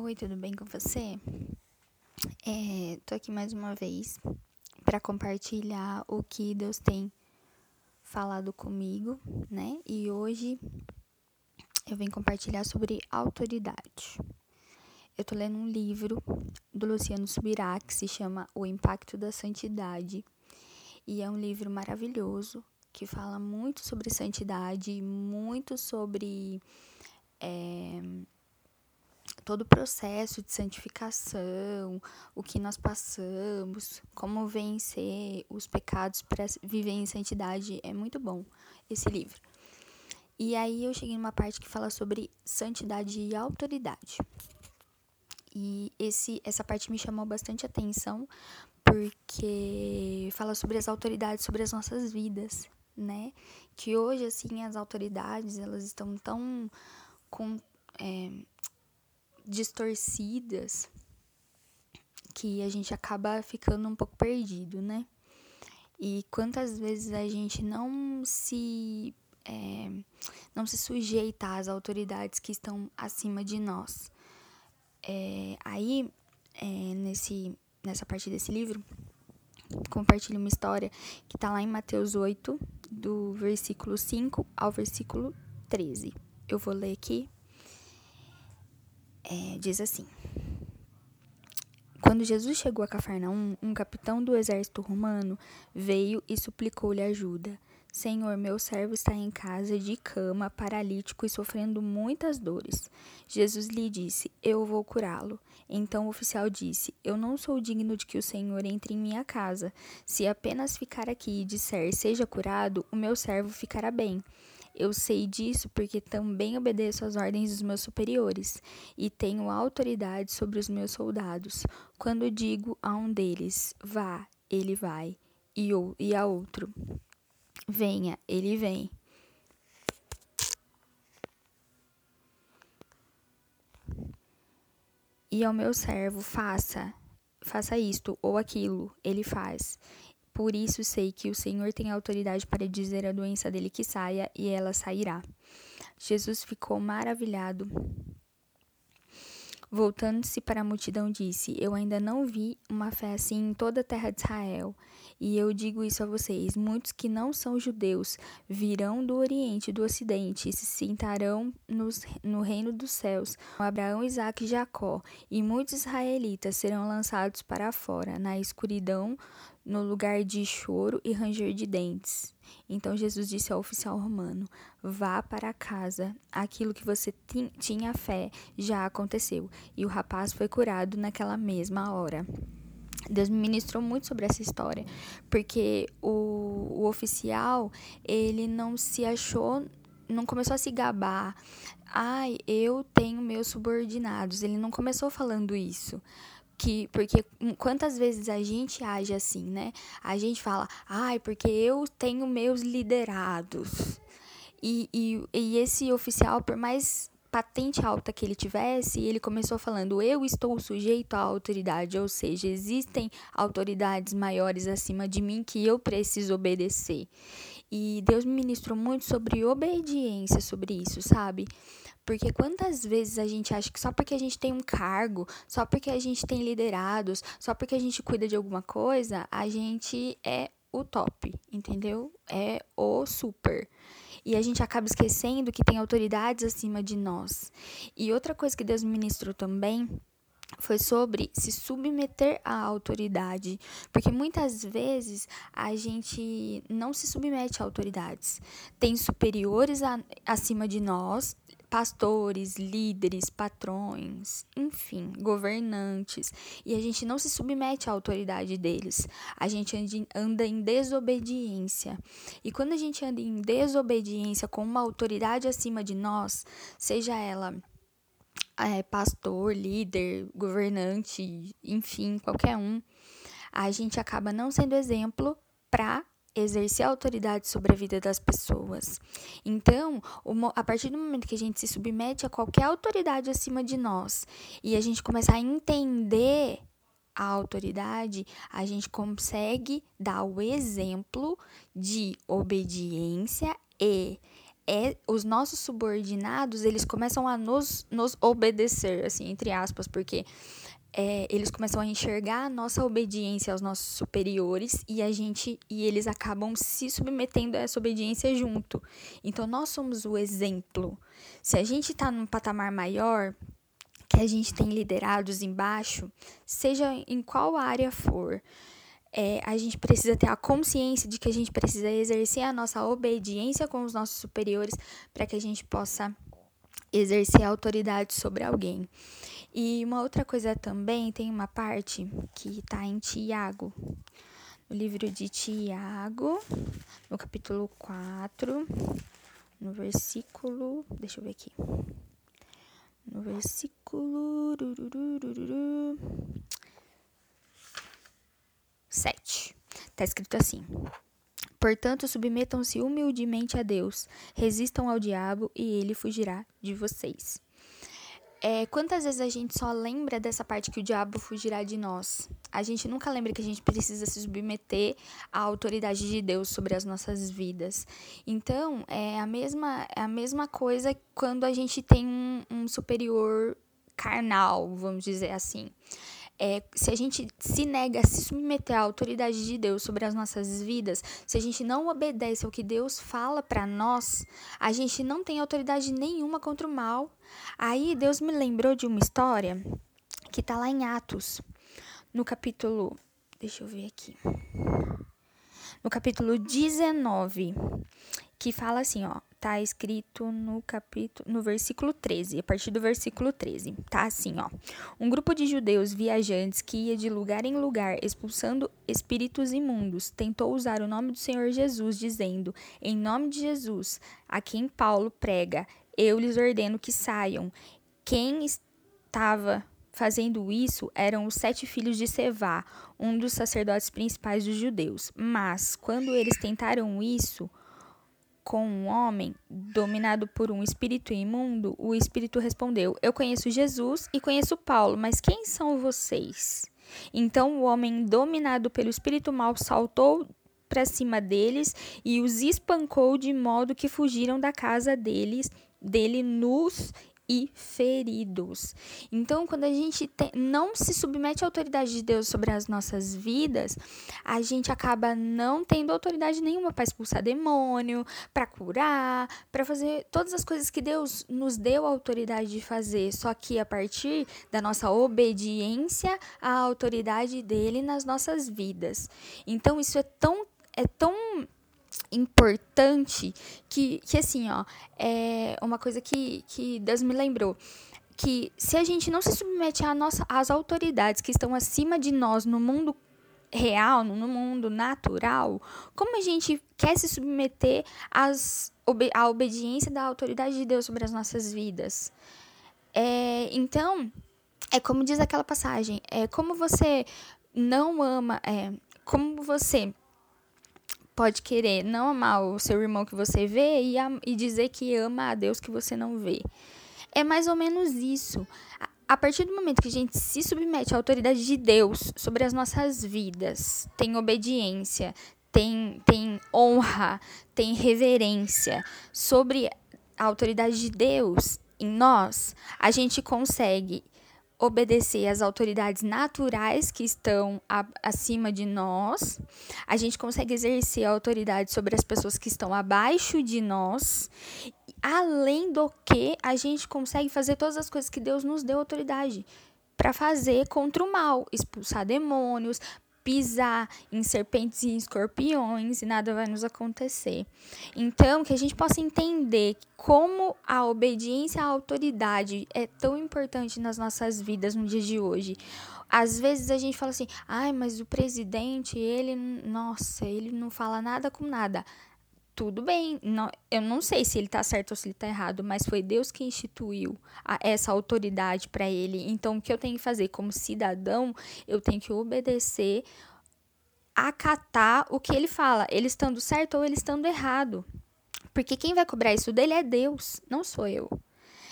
Oi, tudo bem com você? É, tô aqui mais uma vez para compartilhar o que Deus tem falado comigo, né? E hoje eu venho compartilhar sobre autoridade. Eu tô lendo um livro do Luciano Subirá que se chama O Impacto da Santidade. E é um livro maravilhoso que fala muito sobre santidade, muito sobre é, todo o processo de santificação, o que nós passamos, como vencer os pecados para viver em santidade. É muito bom esse livro. E aí eu cheguei numa parte que fala sobre santidade e autoridade. E esse, essa parte me chamou bastante atenção porque fala sobre as autoridades sobre as nossas vidas, né? Que hoje, assim, as autoridades, elas estão tão com, é, distorcidas que a gente acaba ficando um pouco perdido, né? E quantas vezes a gente não se é, não se sujeita às autoridades que estão acima de nós. É, aí, é, nesse, nessa parte desse livro, compartilho uma história que está lá em Mateus 8, do versículo 5 ao versículo 13. Eu vou ler aqui é, diz assim: Quando Jesus chegou a Cafarnaum, um capitão do exército romano veio e suplicou-lhe ajuda. Senhor, meu servo está em casa de cama, paralítico e sofrendo muitas dores. Jesus lhe disse: Eu vou curá-lo. Então o oficial disse: Eu não sou digno de que o Senhor entre em minha casa. Se apenas ficar aqui e disser: Seja curado, o meu servo ficará bem. Eu sei disso porque também obedeço às ordens dos meus superiores e tenho autoridade sobre os meus soldados. Quando digo a um deles, vá, ele vai, e, o, e a outro, venha, ele vem. E ao meu servo, faça, faça isto ou aquilo, ele faz. Por isso sei que o Senhor tem autoridade para dizer à doença dele que saia, e ela sairá. Jesus ficou maravilhado. Voltando-se para a multidão, disse: Eu ainda não vi uma fé assim em toda a terra de Israel. E eu digo isso a vocês: muitos que não são judeus virão do Oriente e do Ocidente e se sentarão nos, no reino dos céus, com Abraão, Isaque e Jacó. E muitos israelitas serão lançados para fora, na escuridão no lugar de choro e ranger de dentes. Então Jesus disse ao oficial romano: Vá para casa, aquilo que você tinha fé já aconteceu. E o rapaz foi curado naquela mesma hora. Deus me ministrou muito sobre essa história, porque o, o oficial, ele não se achou, não começou a se gabar. Ai, eu tenho meus subordinados. Ele não começou falando isso que porque quantas vezes a gente age assim, né? A gente fala, ai, porque eu tenho meus liderados. E, e, e esse oficial, por mais patente alta que ele tivesse, ele começou falando: Eu estou sujeito à autoridade, ou seja, existem autoridades maiores acima de mim que eu preciso obedecer. E Deus me ministrou muito sobre obediência sobre isso, sabe? Porque quantas vezes a gente acha que só porque a gente tem um cargo, só porque a gente tem liderados, só porque a gente cuida de alguma coisa, a gente é o top, entendeu? É o super. E a gente acaba esquecendo que tem autoridades acima de nós. E outra coisa que Deus me ministrou também foi sobre se submeter à autoridade, porque muitas vezes a gente não se submete a autoridades. Tem superiores a, acima de nós, pastores, líderes, patrões, enfim, governantes, e a gente não se submete à autoridade deles. A gente anda em desobediência. E quando a gente anda em desobediência com uma autoridade acima de nós, seja ela é, pastor, líder, governante, enfim, qualquer um, a gente acaba não sendo exemplo para exercer autoridade sobre a vida das pessoas. Então, a partir do momento que a gente se submete a qualquer autoridade acima de nós e a gente começar a entender a autoridade, a gente consegue dar o exemplo de obediência e é os nossos subordinados, eles começam a nos, nos obedecer, assim, entre aspas, porque é, eles começam a enxergar a nossa obediência aos nossos superiores e a gente e eles acabam se submetendo a essa obediência junto. Então nós somos o exemplo. Se a gente está num patamar maior, que a gente tem liderados embaixo, seja em qual área for, é, a gente precisa ter a consciência de que a gente precisa exercer a nossa obediência com os nossos superiores para que a gente possa exercer autoridade sobre alguém. E uma outra coisa também, tem uma parte que está em Tiago, no livro de Tiago, no capítulo 4, no versículo. Deixa eu ver aqui. No versículo. 7. Está escrito assim: Portanto, submetam-se humildemente a Deus, resistam ao diabo e ele fugirá de vocês. É, quantas vezes a gente só lembra dessa parte que o diabo fugirá de nós? A gente nunca lembra que a gente precisa se submeter à autoridade de Deus sobre as nossas vidas. Então, é a mesma, é a mesma coisa quando a gente tem um, um superior carnal, vamos dizer assim é, se a gente se nega a se submeter à autoridade de Deus sobre as nossas vidas, se a gente não obedece ao que Deus fala para nós, a gente não tem autoridade nenhuma contra o mal. Aí Deus me lembrou de uma história que está lá em Atos, no capítulo. Deixa eu ver aqui. No capítulo 19, que fala assim, ó tá escrito no capítulo, no versículo 13, a partir do versículo 13, tá assim, ó. Um grupo de judeus viajantes que ia de lugar em lugar expulsando espíritos imundos tentou usar o nome do Senhor Jesus, dizendo: Em nome de Jesus, a quem Paulo prega, eu lhes ordeno que saiam. Quem estava fazendo isso eram os sete filhos de Sevá, um dos sacerdotes principais dos judeus. Mas, quando eles tentaram isso, com um homem dominado por um espírito imundo, o espírito respondeu: Eu conheço Jesus e conheço Paulo, mas quem são vocês? Então o homem dominado pelo espírito mal saltou para cima deles e os espancou de modo que fugiram da casa deles, dele nus e feridos. Então, quando a gente não se submete à autoridade de Deus sobre as nossas vidas, a gente acaba não tendo autoridade nenhuma para expulsar demônio, para curar, para fazer todas as coisas que Deus nos deu a autoridade de fazer, só que a partir da nossa obediência à autoridade dele nas nossas vidas. Então, isso é tão é tão importante que, que assim, ó, é uma coisa que, que Deus me lembrou. Que se a gente não se submete à nossa, às autoridades que estão acima de nós no mundo real, no mundo natural, como a gente quer se submeter às, à obediência da autoridade de Deus sobre as nossas vidas? É, então, é como diz aquela passagem, é como você não ama, é, como você pode querer não amar o seu irmão que você vê e, e dizer que ama a Deus que você não vê. É mais ou menos isso. A partir do momento que a gente se submete à autoridade de Deus sobre as nossas vidas, tem obediência, tem, tem honra, tem reverência sobre a autoridade de Deus em nós, a gente consegue obedecer às autoridades naturais que estão a, acima de nós, a gente consegue exercer a autoridade sobre as pessoas que estão abaixo de nós, além do que a gente consegue fazer todas as coisas que Deus nos deu autoridade para fazer contra o mal, expulsar demônios, pisar em serpentes e escorpiões e nada vai nos acontecer. Então, que a gente possa entender como a obediência à autoridade é tão importante nas nossas vidas no dia de hoje. Às vezes a gente fala assim: "Ai, mas o presidente, ele, nossa, ele não fala nada com nada" tudo bem. Não, eu não sei se ele está certo ou se ele está errado, mas foi Deus que instituiu a, essa autoridade para ele. Então, o que eu tenho que fazer como cidadão, eu tenho que obedecer, acatar o que ele fala, ele estando certo ou ele estando errado. Porque quem vai cobrar isso dele é Deus, não sou eu.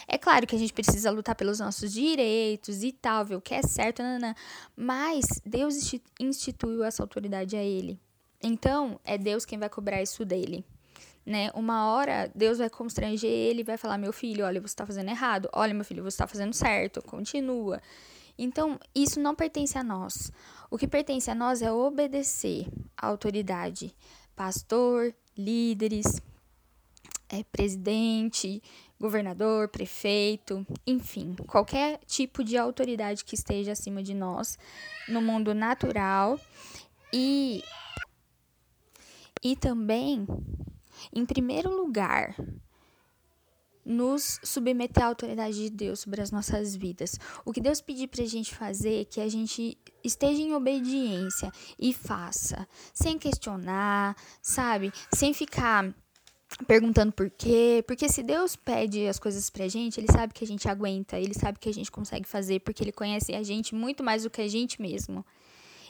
É claro que a gente precisa lutar pelos nossos direitos e tal, ver o que é certo, nanana, mas Deus instituiu essa autoridade a ele. Então, é Deus quem vai cobrar isso dele né? Uma hora Deus vai constranger ele vai falar: "Meu filho, olha, você está fazendo errado. Olha, meu filho, você está fazendo certo. Continua". Então, isso não pertence a nós. O que pertence a nós é obedecer à autoridade, pastor, líderes, é, presidente, governador, prefeito, enfim, qualquer tipo de autoridade que esteja acima de nós no mundo natural e e também em primeiro lugar nos submeter à autoridade de Deus sobre as nossas vidas. O que Deus pedir para a gente fazer é que a gente esteja em obediência e faça, sem questionar, sabe? Sem ficar perguntando por quê, porque se Deus pede as coisas pra gente, ele sabe que a gente aguenta, ele sabe que a gente consegue fazer, porque ele conhece a gente muito mais do que a gente mesmo.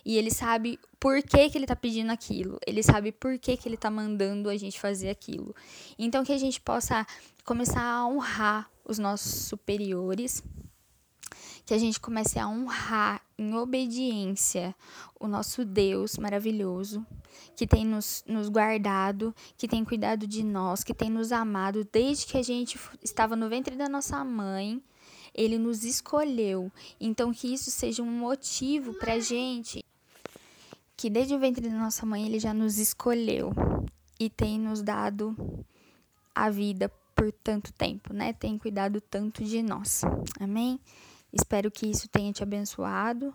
E ele sabe por que, que ele tá pedindo aquilo. Ele sabe por que, que ele tá mandando a gente fazer aquilo. Então que a gente possa começar a honrar os nossos superiores, que a gente comece a honrar em obediência o nosso Deus maravilhoso, que tem nos, nos guardado, que tem cuidado de nós, que tem nos amado desde que a gente estava no ventre da nossa mãe. Ele nos escolheu. Então, que isso seja um motivo para gente que desde o ventre da nossa mãe ele já nos escolheu e tem nos dado a vida por tanto tempo, né? Tem cuidado tanto de nós. Amém? Espero que isso tenha te abençoado,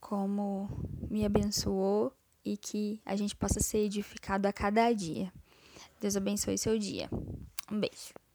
como me abençoou e que a gente possa ser edificado a cada dia. Deus abençoe seu dia. Um beijo.